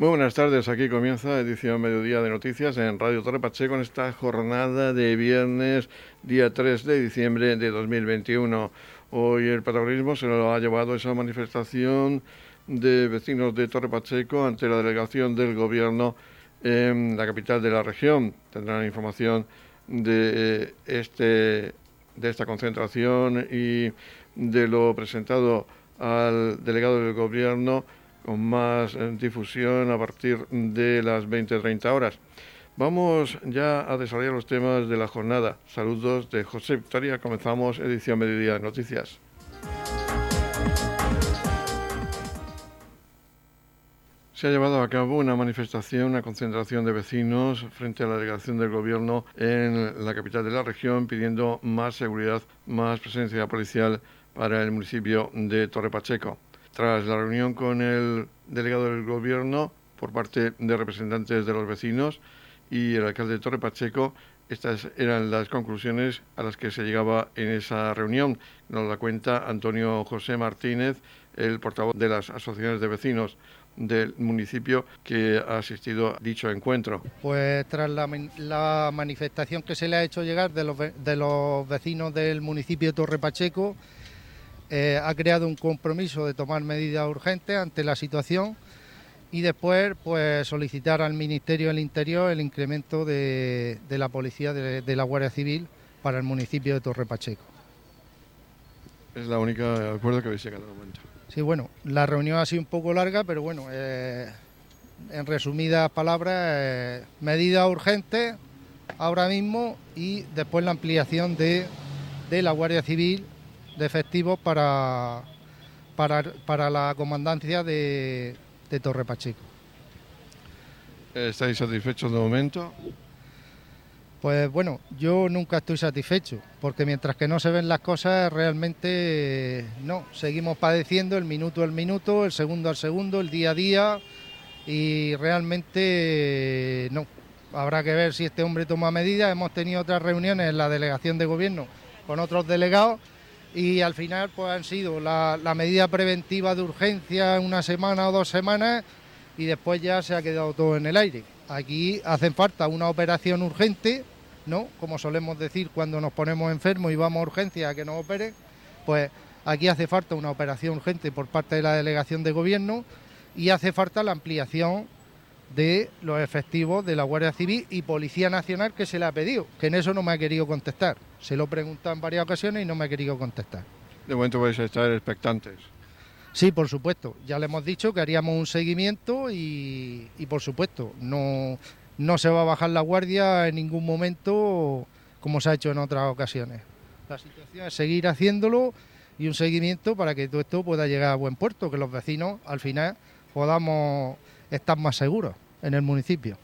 Muy buenas tardes, aquí comienza edición Mediodía de Noticias en Radio Torre Pacheco en esta jornada de viernes, día 3 de diciembre de 2021. Hoy el protagonismo se lo ha llevado esa manifestación de vecinos de Torre Pacheco ante la delegación del Gobierno en la capital de la región. Tendrán información de, este, de esta concentración y de lo presentado al delegado del Gobierno con más eh, difusión a partir de las 20-30 horas. Vamos ya a desarrollar los temas de la jornada. Saludos de José Victoria. Comenzamos edición Mediodía de Noticias. Se ha llevado a cabo una manifestación, una concentración de vecinos frente a la delegación del Gobierno en la capital de la región pidiendo más seguridad, más presencia policial para el municipio de Torre Pacheco. Tras la reunión con el delegado del Gobierno por parte de representantes de los vecinos y el alcalde de Torre Pacheco, estas eran las conclusiones a las que se llegaba en esa reunión. Nos la cuenta Antonio José Martínez, el portavoz de las asociaciones de vecinos del municipio que ha asistido a dicho encuentro. Pues tras la, manifestación que se le ha hecho llegar de los, de los vecinos del municipio de Torre Pacheco, eh, ha creado un compromiso de tomar medidas urgentes ante la situación y después pues solicitar al Ministerio del Interior el incremento de, la policía de, la Guardia Civil para el municipio de Torre Pacheco. Es la única acuerdo que habéis llegado al momento. Sí, bueno, la reunión ha sido un poco larga, pero bueno, eh, en resumidas palabras, eh, medidas urgentes ahora mismo y después la ampliación de, de la Guardia Civil de efectivos para, para, la comandancia de, Torre Pacheco. ¿Estáis satisfechos de momento? Pues bueno, yo nunca estoy satisfecho, porque mientras que no se ven las cosas, realmente no, seguimos padeciendo el minuto al minuto, el segundo al segundo, el día a día, y realmente no. Habrá que ver si este hombre toma medidas. Hemos tenido otras reuniones en la delegación de gobierno con otros delegados y al final pues han sido la, medida preventiva de urgencia una semana o dos semanas y después ya se ha quedado todo en el aire. Aquí hace falta una operación urgente, ¿no? Como solemos decir cuando nos ponemos enfermos y vamos a urgencia a que nos operen, pues aquí hace falta una operación urgente por parte de la delegación de gobierno y hace falta la ampliación de los efectivos de la Guardia Civil y Policía Nacional que se le ha pedido, que en eso no me ha querido contestar. Se lo he preguntado en varias ocasiones y no me ha querido contestar. De momento vais a estar expectantes. Sí, por supuesto. Ya le hemos dicho que haríamos un seguimiento y, por supuesto, no, no se va a bajar la guardia en ningún momento como se ha hecho en otras ocasiones. La situación es seguir haciéndolo y un seguimiento para que todo esto pueda llegar a buen puerto, que los vecinos al final podamos estar más seguros en el municipio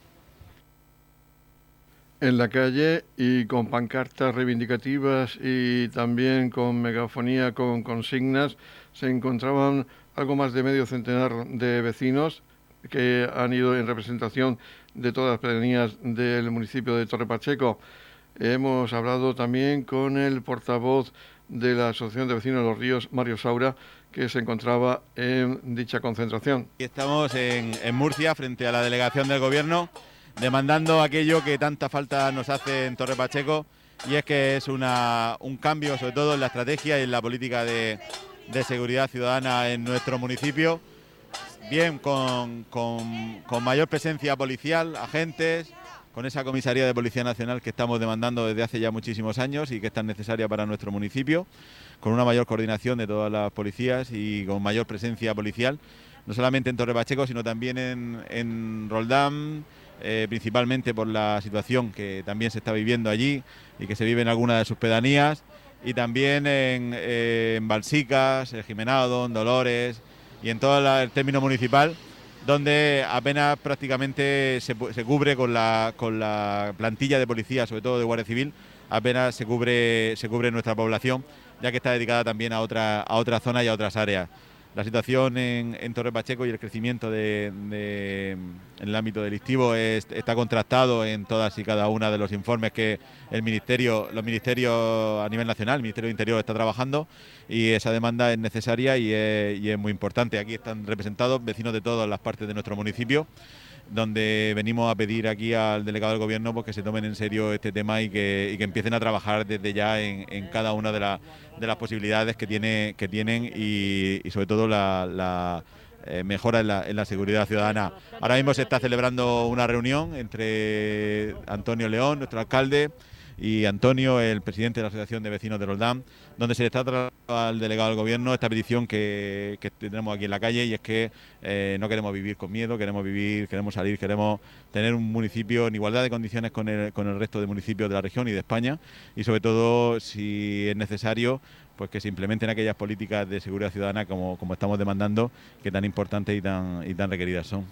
en la calle y con pancartas reivindicativas y también con megafonía, con consignas, se encontraban algo más de medio centenar de vecinos que han ido en representación de todas las pedanías del municipio de Torre Pacheco. Hemos hablado también con el portavoz de la Asociación de Vecinos de los Ríos, Mario Saura, que se encontraba en dicha concentración. Estamos en, Murcia, frente a la delegación del Gobierno demandando aquello que tanta falta nos hace en Torre Pacheco y es que es una, un cambio sobre todo en la estrategia y en la política de, seguridad ciudadana en nuestro municipio, bien con, con, mayor presencia policial, agentes, con esa comisaría de Policía Nacional que estamos demandando desde hace ya muchísimos años y que es tan necesaria para nuestro municipio, con una mayor coordinación de todas las policías y con mayor presencia policial, no solamente en Torre Pacheco, sino también en, en Roldán, eh, principalmente por la situación que también se está viviendo allí y que se vive en algunas de sus pedanías, y también en, eh, Balsicas, en Jimenado, en Dolores y en todo el término municipal, donde apenas prácticamente se, cubre con la, con la plantilla de policía, sobre todo de Guardia Civil, apenas se cubre, se cubre nuestra población, ya que está dedicada también a, otra, a otras zonas y a otras áreas. la situación en, Torre Pacheco y el crecimiento de, en el ámbito delictivo está contrastado en todas y cada una de los informes que el ministerio, los ministerios a nivel nacional, el Ministerio de Interior está trabajando y esa demanda es necesaria y es muy importante. Aquí están representados vecinos de todas las partes de nuestro municipio donde venimos a pedir aquí al delegado del gobierno pues, que se tomen en serio este tema y que, empiecen a trabajar desde ya en, cada una de, las posibilidades que, tiene, que tienen y, sobre todo la, eh, mejora en la, en la, seguridad ciudadana. Ahora mismo se está celebrando una reunión entre Antonio León, nuestro alcalde, y Antonio, el presidente de la Asociación de Vecinos de Roldán, donde se le está trasladando al delegado del gobierno esta petición que, tenemos aquí en la calle y es que eh, no queremos vivir con miedo, queremos vivir, queremos salir, queremos tener un municipio en igualdad de condiciones con el, con el resto de municipios de la región y de España y sobre todo si es necesario pues que se implementen aquellas políticas de seguridad ciudadana como, como estamos demandando, que tan importantes y tan, y tan requeridas son.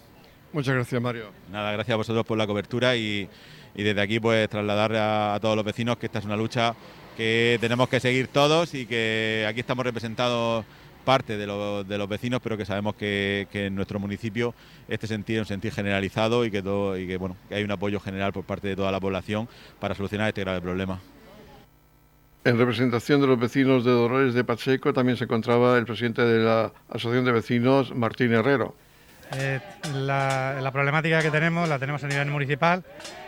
Muchas gracias, Mario. Nada, gracias a vosotros por la cobertura y, y desde aquí pues trasladar a, todos los vecinos que esta es una lucha que tenemos que seguir todos y que aquí estamos representados parte de, los vecinos, pero que sabemos que, en nuestro municipio este sentir es un sentir generalizado y que, todo, y que, bueno, que hay un apoyo general por parte de toda la población para solucionar este grave problema. En representación de los vecinos de Dolores de Pacheco también se encontraba el presidente de la Asociación de Vecinos, Martín Herrero. Eh, la, problemática que tenemos la tenemos a nivel municipal.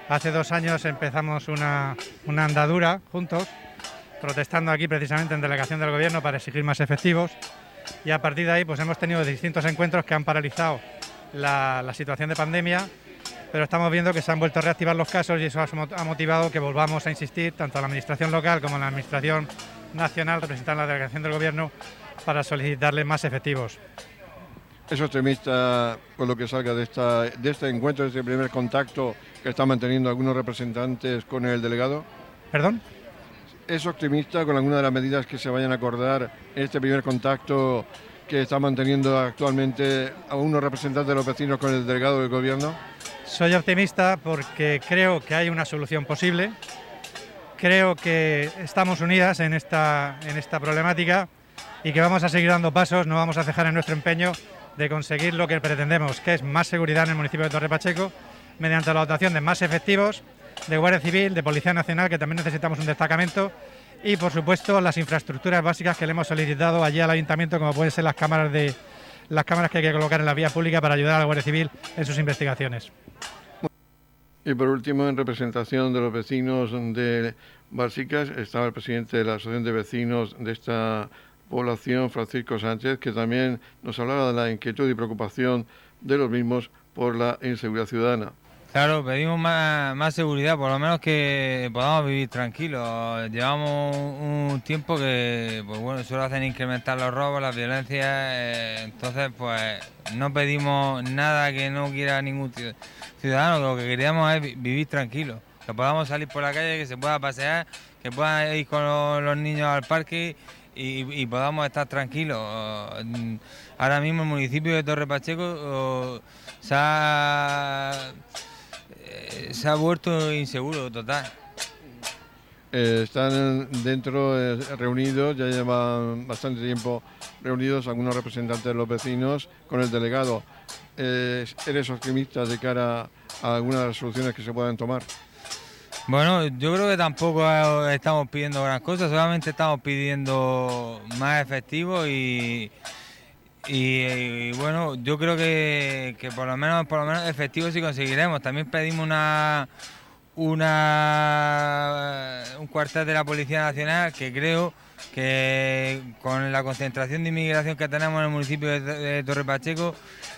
Hace dos años empezamos una, andadura juntos, protestando aquí precisamente en delegación del gobierno para exigir más efectivos. Y a partir de ahí pues hemos tenido distintos encuentros que han paralizado la, situación de pandemia, pero estamos viendo que se han vuelto a reactivar los casos y eso ha motivado que volvamos a insistir, tanto a la Administración local como a la Administración nacional, representando la delegación del gobierno, para solicitarle más efectivos. ¿Es optimista con lo que salga de, esta, de este encuentro, de este primer contacto que están manteniendo algunos representantes con el delegado? ¿Perdón? ¿Es optimista con alguna de las medidas que se vayan a acordar en este primer contacto que está manteniendo actualmente algunos representantes de los vecinos con el delegado del gobierno? Soy optimista porque creo que hay una solución posible. Creo que estamos unidas en esta, en esta problemática y que vamos a seguir dando pasos, no vamos a cejar en nuestro empeño de conseguir lo que pretendemos, que es más seguridad en el municipio de Torre Pacheco, mediante la dotación de más efectivos, de Guardia Civil, de Policía Nacional, que también necesitamos un destacamento, y por supuesto las infraestructuras básicas que le hemos solicitado allí al ayuntamiento, como pueden ser las cámaras de las cámaras que hay que colocar en la vía pública para ayudar a la Guardia Civil en sus investigaciones. Y por último, en representación de los vecinos de Básicas, estaba el presidente de la Asociación de Vecinos de esta población, Francisco Sánchez, que también nos hablaba de la inquietud y preocupación de los mismos por la inseguridad ciudadana. Claro, pedimos más, seguridad, por lo menos que podamos vivir tranquilos. Llevamos un tiempo que, pues bueno, solo hacen incrementar los robos, las violencias, eh, entonces pues no pedimos nada que no quiera ningún ciudadano, lo que queríamos es vivir tranquilos, que podamos salir por la calle, que se pueda pasear, que puedan ir con los niños al parque y, podamos estar tranquilos. Ahora mismo el municipio de Torre Pacheco se ha, eh, se ha vuelto inseguro total. Eh, están dentro eh, reunidos, ya llevan bastante tiempo reunidos algunos representantes de los vecinos con el delegado. ¿Eres optimista de cara a algunas de las soluciones que se puedan tomar? Bueno, yo creo que tampoco estamos pidiendo gran cosa, solamente estamos pidiendo más efectivo y, y, bueno, yo creo que, por lo menos por lo menos efectivo sí conseguiremos. También pedimos una una un cuartel de la Policía Nacional que creo que con la concentración de inmigración que tenemos en el municipio de, Torre Pacheco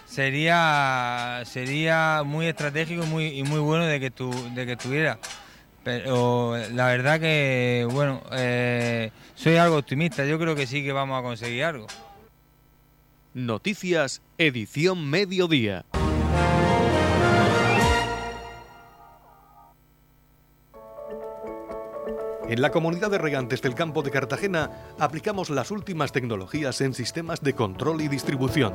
sería sería muy estratégico muy, y muy bueno de que tu, de que estuviera. Pero la verdad que, bueno, eh, soy algo optimista. Yo creo que sí que vamos a conseguir algo. Noticias, edición mediodía. En la comunidad de regantes del campo de Cartagena aplicamos las últimas tecnologías en sistemas de control y distribución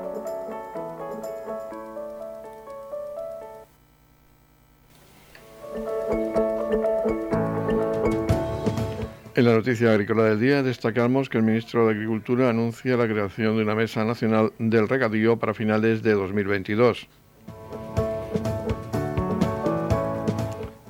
En la noticia agrícola del día destacamos que el ministro de Agricultura anuncia la creación de una mesa nacional del regadío para finales de 2022.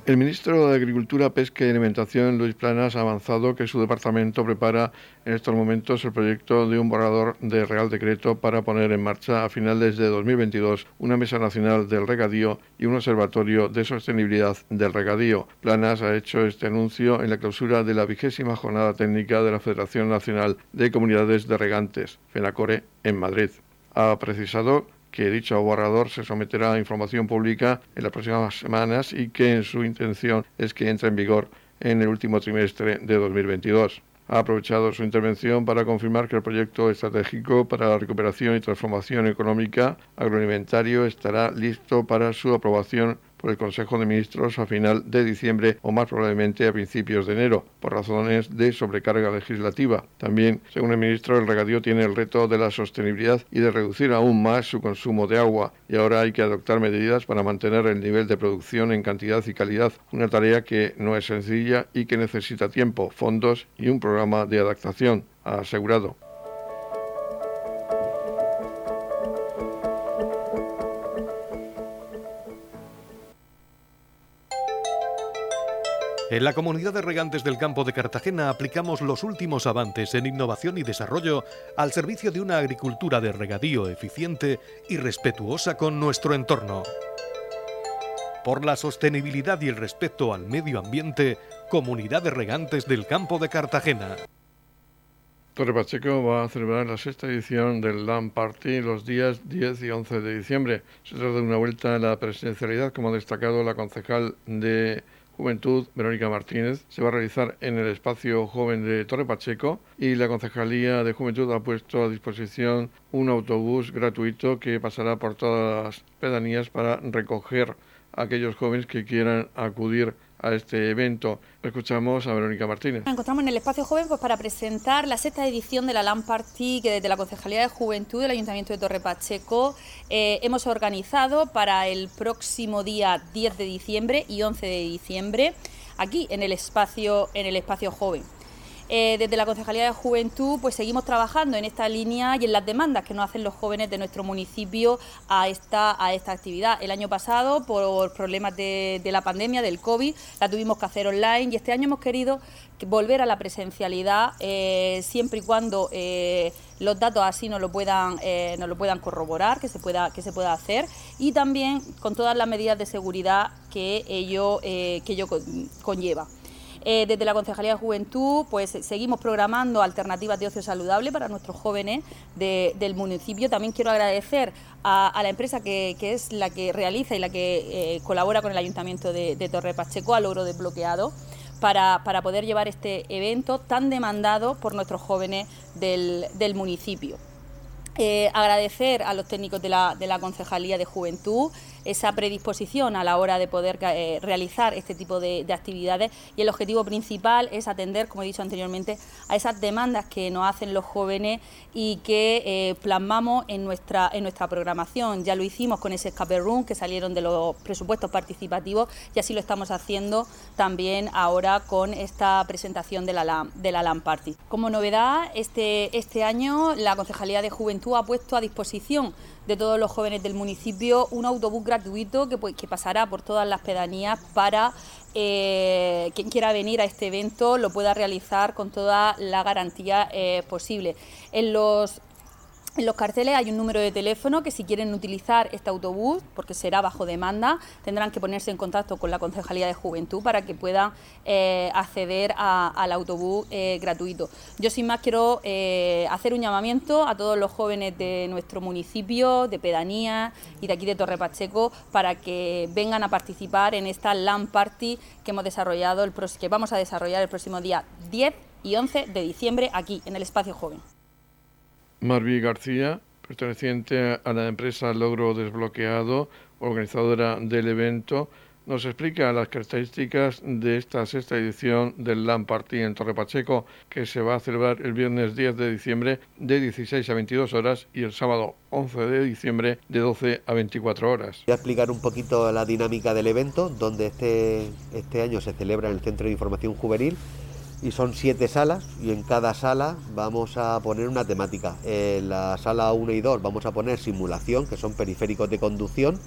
El ministro de Agricultura, Pesca y Alimentación, Luis Planas, ha avanzado que su departamento prepara en estos momentos el proyecto de un borrador de Real Decreto para poner en marcha a finales de 2022 una Mesa Nacional del Regadío y un Observatorio de Sostenibilidad del Regadío. Planas ha hecho este anuncio en la clausura de la vigésima jornada técnica de la Federación Nacional de Comunidades de Regantes, FENACORE, en Madrid. Ha precisado que dicho borrador se someterá a información pública en las próximas semanas y que en su intención es que entre en vigor en el último trimestre de 2022. Ha aprovechado su intervención para confirmar que el proyecto estratégico para la recuperación y transformación económica agroalimentario estará listo para su aprobación por el Consejo de Ministros a final de diciembre o más probablemente a principios de enero, por razones de sobrecarga legislativa. También, según el ministro, el regadío tiene el reto de la sostenibilidad y de reducir aún más su consumo de agua, y ahora hay que adoptar medidas para mantener el nivel de producción en cantidad y calidad, una tarea que no es sencilla y que necesita tiempo, fondos y un programa de adaptación, ha asegurado. En la comunidad de regantes del campo de Cartagena aplicamos los últimos avances en innovación y desarrollo al servicio de una agricultura de regadío eficiente y respetuosa con nuestro entorno. Por la sostenibilidad y el respeto al medio ambiente, Comunidad de Regantes del Campo de Cartagena. Torre Pacheco va a celebrar la sexta edición del Land Party los días 10 y 11 de diciembre. Se trata de una vuelta a la presidencialidad, como ha destacado la concejal de Juventud, Verónica Martínez, se va a realizar en el espacio joven de Torre Pacheco y la Concejalía de Juventud ha puesto a disposición un autobús gratuito que pasará por todas las pedanías para recoger a aquellos jóvenes que quieran acudir a este evento. Escuchamos a Verónica Martínez. Nos encontramos en el Espacio Joven pues, para presentar la sexta edición de la LAN que desde la Concejalía de Juventud del Ayuntamiento de Torre Pacheco eh, hemos organizado para el próximo día 10 de diciembre y 11 de diciembre aquí en el espacio, en el espacio Joven. Eh, desde la Concejalía de Juventud pues seguimos trabajando en esta línea y en las demandas que nos hacen los jóvenes de nuestro municipio a esta, a esta actividad. El año pasado, por problemas de, la pandemia, del COVID, la tuvimos que hacer online y este año hemos querido volver a la presencialidad eh, siempre y cuando eh, los datos así nos lo puedan nos lo puedan corroborar que se pueda que se pueda hacer y también con todas las medidas de seguridad que ello que ello conlleva. Eh, desde la Concejalía de Juventud, pues seguimos programando alternativas de ocio saludable para nuestros jóvenes del municipio. También quiero agradecer a, la empresa que, es la que realiza y la que eh, colabora con el Ayuntamiento de, Torre Pacheco, a Logro Desbloqueado. Para, para, poder llevar este evento tan demandado por nuestros jóvenes del, municipio. Eh, agradecer a los técnicos de la, de la Concejalía de Juventud, esa predisposición a la hora de poder eh, realizar este tipo de, actividades y el objetivo principal es atender, como he dicho anteriormente, a esas demandas que nos hacen los jóvenes y que eh, plasmamos en nuestra, en nuestra programación. Ya lo hicimos con ese escape room que salieron de los presupuestos participativos y así lo estamos haciendo también ahora con esta presentación de la, de la LAN Party. Como novedad, este, este año la Concejalía de Juventud ha puesto a disposición de todos los jóvenes del municipio un autobús gratuito que, pues, que pasará por todas las pedanías para eh, quien quiera venir a este evento lo pueda realizar con toda la garantía eh, posible. En los en los carteles hay un número de teléfono que si quieren utilizar este autobús, porque será bajo demanda, tendrán que ponerse en contacto con la Concejalía de Juventud para que puedan eh, acceder al autobús eh, gratuito. Yo sin más quiero eh, hacer un llamamiento a todos los jóvenes de nuestro municipio, de Pedanía y de aquí de Torre Pacheco, para que vengan a participar en esta LAN Party que hemos desarrollado, el, que vamos a desarrollar el próximo día 10 y 11 de diciembre aquí en el Espacio Joven. Marví García, perteneciente a la empresa Logro Desbloqueado, organizadora del evento, nos explica las características de esta sexta edición del LAN Party en Torre Pacheco, que se va a celebrar el viernes 10 de diciembre de 16 a 22 horas y el sábado 11 de diciembre de 12 a 24 horas. Voy a explicar un poquito la dinámica del evento, donde este, este año se celebra en el Centro de Información Juvenil y son siete salas y en cada sala vamos a poner una temática. En la sala 1 y 2 vamos a poner simulación, que son periféricos de conducción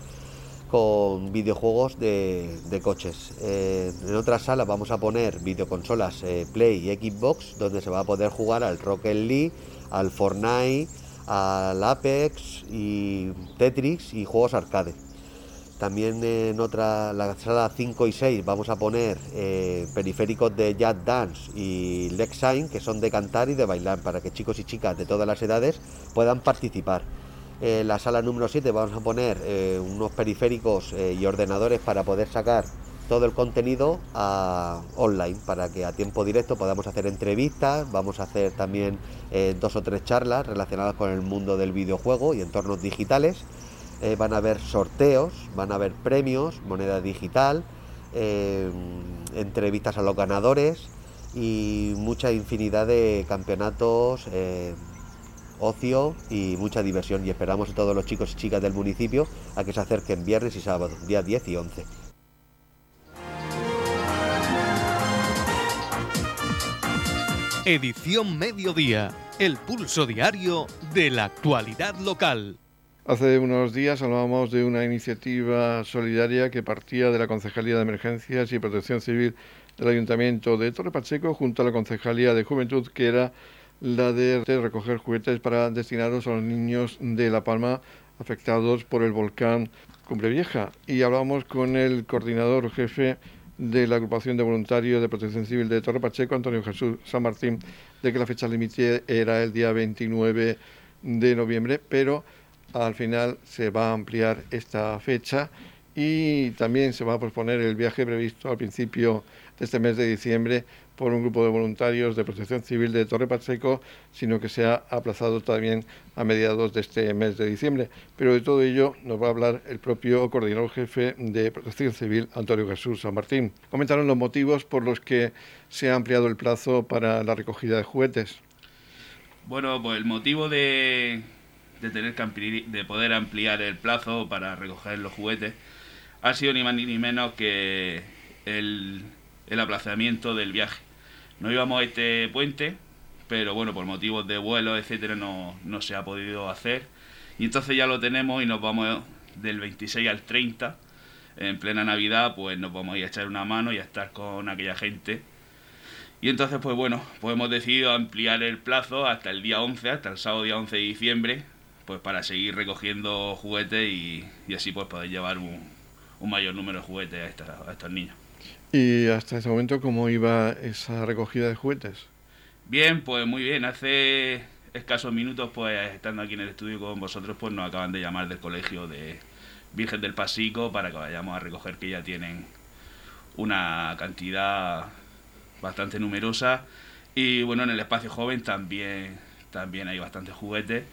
con videojuegos de, coches. Eh, en otras salas vamos a poner videoconsolas eh, Play y Xbox, donde se va a poder jugar al Rocket League, al Fortnite, al Apex y Tetris y juegos arcade. También en otra, la sala 5 y 6 vamos a poner eh, periféricos de Jazz Dance y Lexine, que son de cantar y de bailar, para que chicos y chicas de todas las edades puedan participar. En la sala número 7 vamos a poner eh, unos periféricos eh, y ordenadores para poder sacar todo el contenido a, online, para que a tiempo directo podamos hacer entrevistas, vamos a hacer también dos o tres charlas relacionadas con el mundo del videojuego y entornos digitales eh, van a haber sorteos, van a haber premios, moneda digital, eh, entrevistas a los ganadores y mucha infinidad de campeonatos, eh, ocio y mucha diversión. Y esperamos a todos los chicos y chicas del municipio a que se acerquen viernes y sábado, día 10 y 11. Edición Mediodía, el pulso diario de la actualidad local. Hace unos días hablábamos de una iniciativa solidaria que partía de la Concejalía de Emergencias y Protección Civil del Ayuntamiento de Torre Pacheco junto a la Concejalía de Juventud, que era la de recoger juguetes para destinarlos a los niños de La Palma afectados por el volcán Cumbre Vieja. Y hablábamos con el coordinador jefe de la agrupación de voluntarios de protección civil de Torre Pacheco, Antonio Jesús San Martín, de que la fecha límite era el día 29 de noviembre, pero al final se va a ampliar esta fecha y también se va a posponer el viaje previsto al principio de este mes de diciembre por un grupo de voluntarios de protección civil de Torre Pacheco, sino que se ha aplazado también a mediados de este mes de diciembre. Pero de todo ello nos va a hablar el propio coordinador jefe de protección civil, Antonio Jesús San Martín. Comentaron los motivos por los que se ha ampliado el plazo para la recogida de juguetes. Bueno, pues el motivo de, de tener que de poder ampliar el plazo para recoger los juguetes ha sido ni más ni menos que el, el aplazamiento del viaje. No íbamos a este puente, pero bueno, por motivos de vuelo, etcétera, no, no se ha podido hacer. Y entonces ya lo tenemos y nos vamos del 26 al 30, en plena Navidad, pues nos vamos a ir a echar una mano y a estar con aquella gente. Y entonces, pues bueno, pues hemos decidido ampliar el plazo hasta el día 11, hasta el sábado día 11 de diciembre, pues para seguir recogiendo juguetes y, así pues poder llevar un, mayor número de juguetes a, estos niños. ¿Y hasta ese momento cómo iba esa recogida de juguetes? Bien, pues muy bien. Hace escasos minutos, pues estando aquí en el estudio con vosotros, pues nos acaban de llamar del colegio de Virgen del Pasico para que vayamos a recoger que ya tienen una cantidad bastante numerosa y bueno en el espacio joven también también hay bastantes juguetes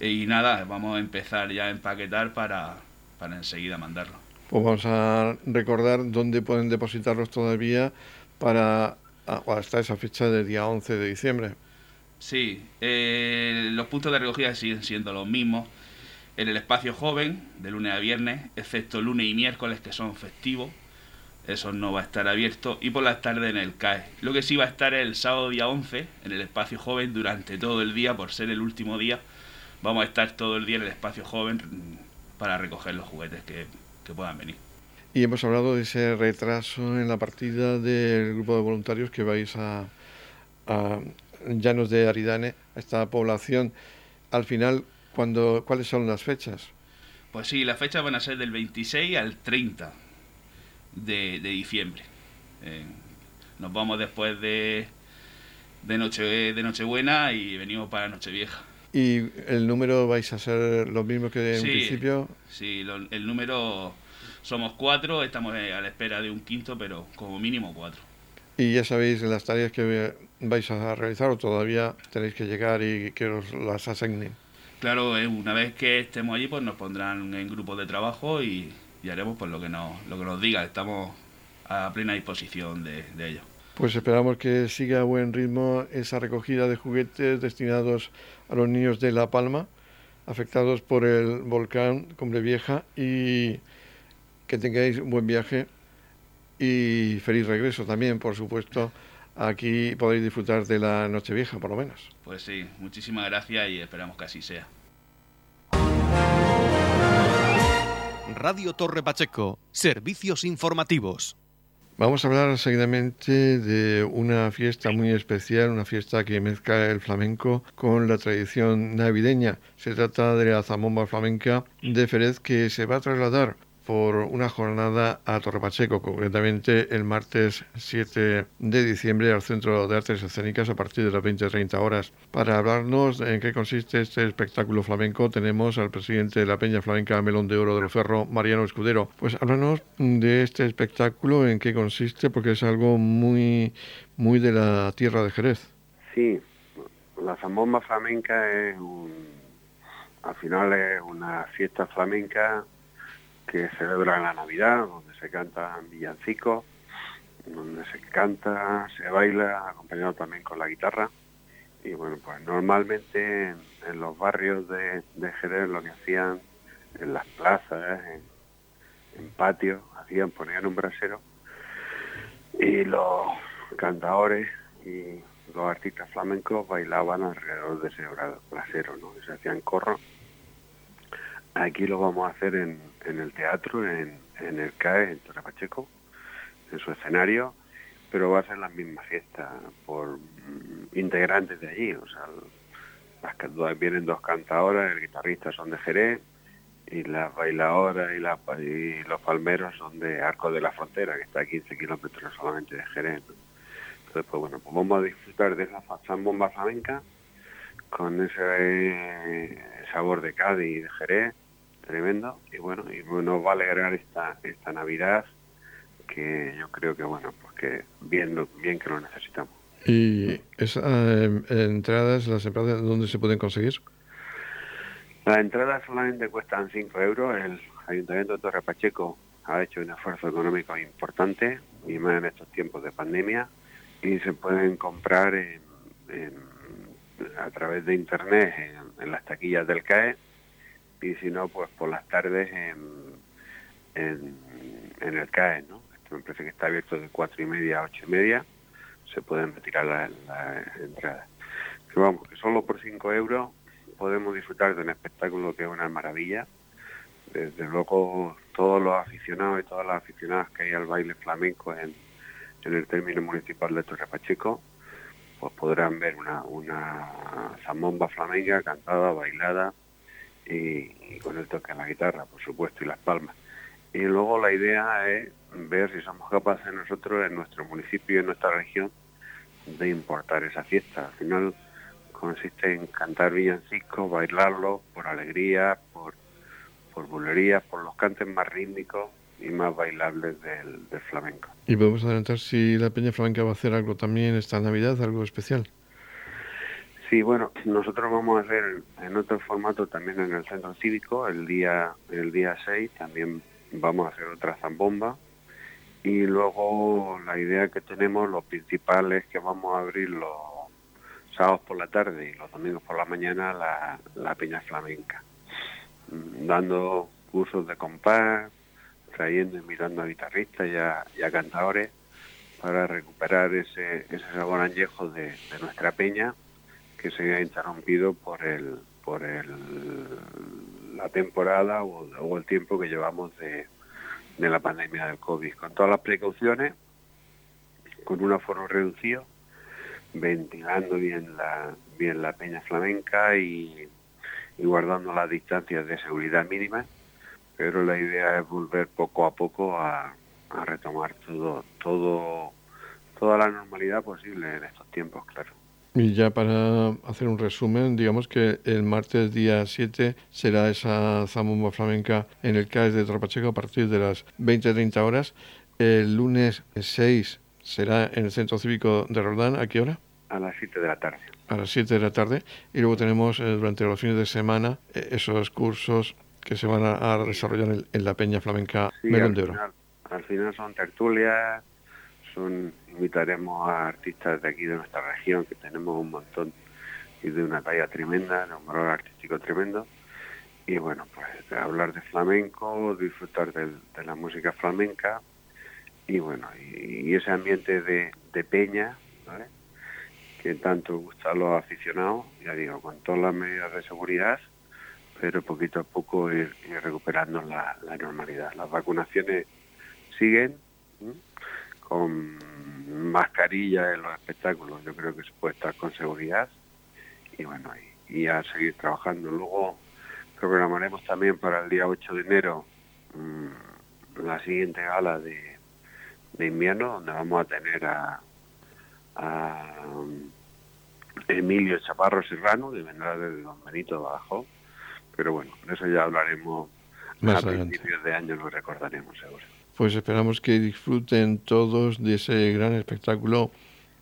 y nada, vamos a empezar ya a empaquetar para, para enseguida mandarlo. Pues vamos a recordar dónde pueden depositarlos todavía para ah, hasta esa fecha del día 11 de diciembre. Sí, eh, los puntos de recogida siguen siendo los mismos. En el espacio joven, de lunes a viernes, excepto lunes y miércoles que son festivos, eso no va a estar abierto. Y por las tardes en el CAE. Lo que sí va a estar el sábado día 11 en el espacio joven durante todo el día, por ser el último día vamos a estar todo el día en el espacio joven para recoger los juguetes que, puedan venir. Y hemos hablado de ese retraso en la partida del grupo de voluntarios que vais a, a Llanos de Aridane, a esta población. Al final, cuando, ¿cuáles son las fechas? Pues sí, las fechas van a ser del 26 al 30 de, diciembre. Eh, nos vamos después de, de, noche, de Nochebuena y venimos para Nochevieja. ¿Y el número vais a ser los mismos que en principio? Sí, el número somos cuatro, estamos a la espera de un quinto, pero como mínimo cuatro. ¿Y ya sabéis las tareas que vais a realizar o todavía tenéis que llegar y que os las asignen? Claro, eh, una vez que estemos allí, pues nos pondrán en grupos de trabajo y, y haremos pues lo que nos, lo que nos diga. Estamos a plena disposición de, de ello. Pues esperamos que siga a buen ritmo esa recogida de juguetes destinados a los niños de La Palma, afectados por el volcán Cumbre Vieja, y que tengáis un buen viaje y feliz regreso también, por supuesto. Aquí podéis disfrutar de la Nochevieja, por lo menos. Pues sí, muchísimas gracias y esperamos que así sea. Radio Torre Pacheco, servicios informativos. Vamos a hablar seguidamente de una fiesta muy especial, una fiesta que mezcla el flamenco con la tradición navideña. Se trata de la zambomba flamenca de Ferez que se va a trasladar por una jornada a Torre Pacheco, concretamente el martes 7 de diciembre al Centro de Artes Escénicas a partir de las 20-30 horas. Para hablarnos en qué consiste este espectáculo flamenco, tenemos al presidente de la Peña Flamenca Melón de Oro del Ferro, Mariano Escudero. Pues háblanos de este espectáculo, en qué consiste, porque es algo muy, muy de la tierra de Jerez. Sí, la zambomba flamenca es un, al final es una fiesta flamenca que celebra la Navidad, donde se cantan villancicos, donde se canta, se baila, acompañado también con la guitarra. Y bueno, pues normalmente en, los barrios de, de, Jerez lo que hacían en las plazas, en, en patios, hacían, ponían un brasero y los cantadores y los artistas flamencos bailaban alrededor de ese brasero, ¿no? Y se hacían corros. Aquí lo vamos a hacer en, en el teatro, en, en el CAE, en Torre Pacheco, en su escenario, pero va a ser la misma fiesta por mm, integrantes de allí, o sea, las vienen dos cantadoras, el guitarrista son de Jerez y las bailadoras y, los palmeros son de Arco de la Frontera, que está a 15 kilómetros solamente de Jerez. Entonces, pues bueno, pues vamos a disfrutar de esa bomba flamenca con ese eh, sabor de Cádiz y de Jerez tremendo y bueno, y nos va a alegrar esta, esta Navidad que yo creo que bueno, pues que bien, bien que lo necesitamos. ¿Y esas eh, entradas, las entradas, dónde se pueden conseguir? Las entradas solamente cuestan 5 euros. El Ayuntamiento de Torre Pacheco ha hecho un esfuerzo económico importante, y más en estos tiempos de pandemia, y se pueden comprar en, a través de Internet en, en las taquillas del CAE y si no, pues por las tardes en, en, el CAE, ¿no? Esto me parece que está abierto de cuatro y media a ocho y media, se pueden retirar las la entradas. Pero vamos, que solo por cinco euros podemos disfrutar de un espectáculo que es una maravilla. Desde luego, todos los aficionados y todas las aficionadas que hay al baile flamenco en, en el término municipal de Torre Pacheco, pues podrán ver una, una zambomba flamenca cantada, bailada, y, con el toque en la guitarra, por supuesto, y las palmas. Y luego la idea es ver si somos capaces nosotros en nuestro municipio y en nuestra región de importar esa fiesta. Al final consiste en cantar villancicos, bailarlo por alegría, por, por bulerías, por los cantes más rítmicos y más bailables del, del flamenco. ¿Y podemos adelantar si la Peña Flamenca va a hacer algo también esta Navidad, algo especial? Sí, bueno, nosotros vamos a hacer en otro formato también en el centro cívico, el día el día 6 también vamos a hacer otra zambomba. Y luego la idea que tenemos, lo principal es que vamos a abrir los sábados por la tarde y los domingos por la mañana la, la peña flamenca, mm, dando cursos de compás, trayendo, invitando a guitarristas y a, y a cantadores para recuperar ese, ese sabor añejo de nuestra peña que se ha interrumpido por el por el, la temporada o, el tiempo que llevamos de, de, la pandemia del COVID, con todas las precauciones, con un aforo reducido, ventilando bien la, bien la peña flamenca y, y guardando las distancias de seguridad mínimas, pero la idea es volver poco a poco a, a retomar todo, todo, toda la normalidad posible en estos tiempos, claro. Y ya para hacer un resumen, digamos que el martes día 7 será esa zambomba flamenca en el CAES de Trapacheco a partir de las 20-30 horas. El lunes 6 será en el Centro Cívico de Roldán. ¿A qué hora? A las 7 de la tarde. A las 7 de la tarde. Y luego tenemos eh, durante los fines de semana eh, esos cursos que se van a, desarrollar en, la Peña Flamenca Melón de Oro. al final son tertulias, invitaremos a artistas de aquí de nuestra región, que tenemos un montón y de una talla tremenda, de un valor artístico tremendo. Y bueno, pues hablar de flamenco, disfrutar de, la música flamenca y bueno, y, ese ambiente de, peña, ¿vale? que tanto gusta a los aficionados, ya digo, con todas las medidas de seguridad, pero poquito a poco ir, recuperando la, normalidad. Las vacunaciones siguen con mascarilla en los espectáculos, yo creo que se puede estar con seguridad y bueno, y, a seguir trabajando. Luego programaremos también para el día 8 de enero mm, la siguiente gala de, de, invierno, donde vamos a tener a, Emilio Chaparro Serrano, que vendrá desde Don Benito Bajo, pero bueno, de eso ya hablaremos Más a principios de año, lo recordaremos seguro. Pues esperamos que disfruten todos de ese gran espectáculo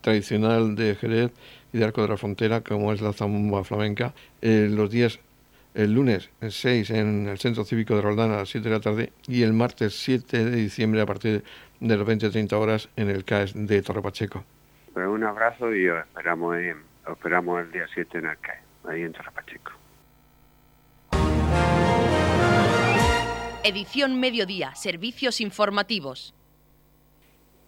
tradicional de Jerez y de Arco de la Frontera, como es la zamba flamenca, eh, los días, el lunes 6 en el Centro Cívico de Roldán a las 7 de la tarde y el martes 7 de diciembre a partir de las 20-30 horas en el CAES de Torre Pacheco. Pues un abrazo y os esperamos, esperamos el día 7 en el CAES, ahí en Torre Pacheco. Edición Mediodía, Servicios Informativos.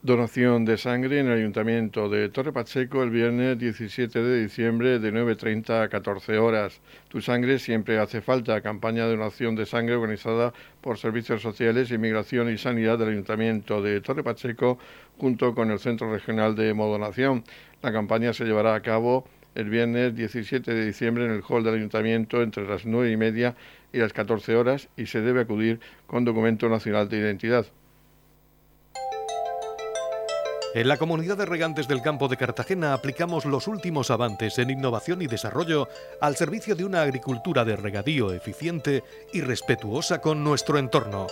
Donación de sangre en el Ayuntamiento de Torre Pacheco el viernes 17 de diciembre de 9.30 a 14 horas. Tu sangre siempre hace falta. Campaña de donación de sangre organizada por Servicios Sociales, Inmigración y Sanidad del Ayuntamiento de Torre Pacheco junto con el Centro Regional de Modonación. La campaña se llevará a cabo el viernes 17 de diciembre en el hall del Ayuntamiento entre las 9 y media y las 14 horas y se debe acudir con documento nacional de identidad. En la comunidad de regantes del campo de Cartagena aplicamos los últimos avances en innovación y desarrollo al servicio de una agricultura de regadío eficiente y respetuosa con nuestro entorno.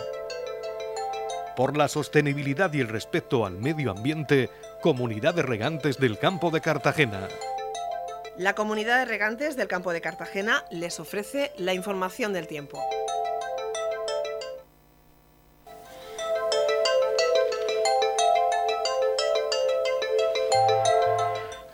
Por la sostenibilidad y el respeto al medio ambiente, Comunidad de Regantes del Campo de Cartagena. La Comunidad de Regantes del Campo de Cartagena les ofrece la información del tiempo.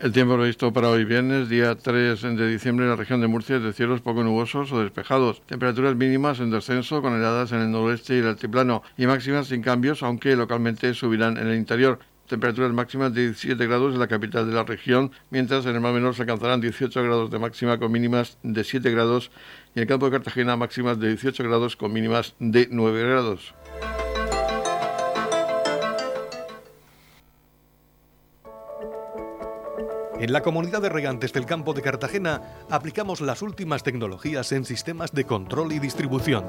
El tiempo previsto para hoy viernes, día 3 de diciembre en la región de Murcia es de cielos poco nubosos o despejados. Temperaturas mínimas en descenso con heladas en el noroeste y el altiplano y máximas sin cambios, aunque localmente subirán en el interior. Temperaturas máximas de 17 grados en la capital de la región, mientras en el mar menor se alcanzarán 18 grados de máxima con mínimas de 7 grados y en el campo de Cartagena máximas de 18 grados con mínimas de 9 grados. En la comunidad de regantes del campo de Cartagena aplicamos las últimas tecnologías en sistemas de control y distribución,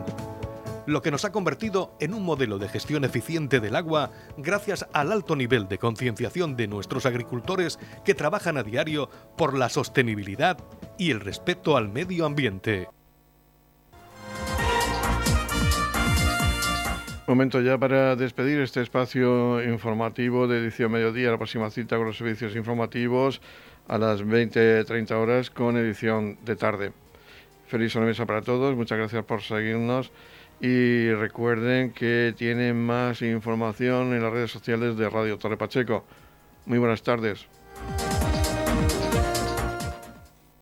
lo que nos ha convertido en un modelo de gestión eficiente del agua gracias al alto nivel de concienciación de nuestros agricultores que trabajan a diario por la sostenibilidad y el respeto al medio ambiente. Momento ya para despedir este espacio informativo de edición mediodía. La próxima cita con los servicios informativos a las 20-30 horas con edición de tarde. Feliz mesa para todos. Muchas gracias por seguirnos. Y recuerden que tienen más información en las redes sociales de Radio Torre Pacheco. Muy buenas tardes.